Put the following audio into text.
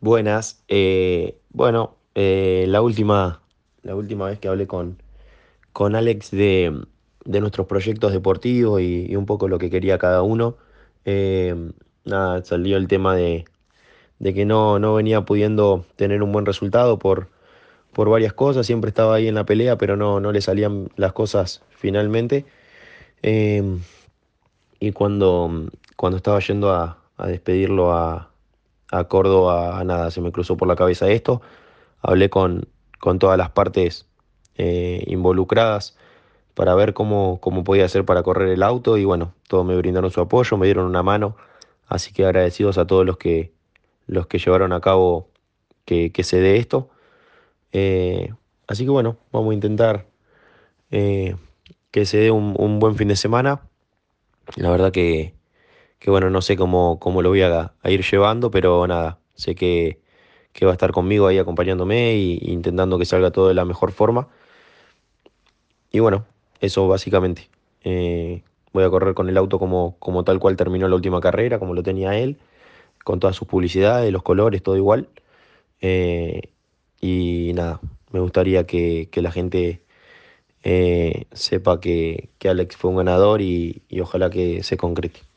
Buenas. Eh, bueno, eh, la última, la última vez que hablé con, con Alex de, de nuestros proyectos deportivos y, un poco lo que quería cada uno, eh, nada, salió el tema de, de que no, no venía pudiendo tener un buen resultado por, por varias cosas, siempre estaba ahí en la pelea, pero no, no le salían las cosas finalmente. Y cuando, cuando estaba yendo a, a despedirlo a, a Córdoba, nada, se me cruzó por la cabeza esto. Hablé con, con todas las partes eh, involucradas para ver cómo, cómo podía hacer para correr el auto y bueno, todos me brindaron su apoyo, me dieron una mano, así que agradecidos a todos los que, los que llevaron a cabo que, que se dé esto. Eh, así que bueno, vamos a intentar eh, que se dé un, un buen fin de semana. La verdad que, que bueno, no sé cómo, cómo lo voy a, ir llevando, pero nada, sé que, que va a estar conmigo ahí acompañándome y intentando que salga todo de la mejor forma. Y bueno, eso básicamente. Eh, voy a correr con el auto como, como tal cual terminó la última carrera, como lo tenía él, con todas sus publicidades, los colores, todo igual. Eh, y nada, me gustaría que, que la gente eh, sepa que, que Alex fue un ganador y ojalá que se concrete.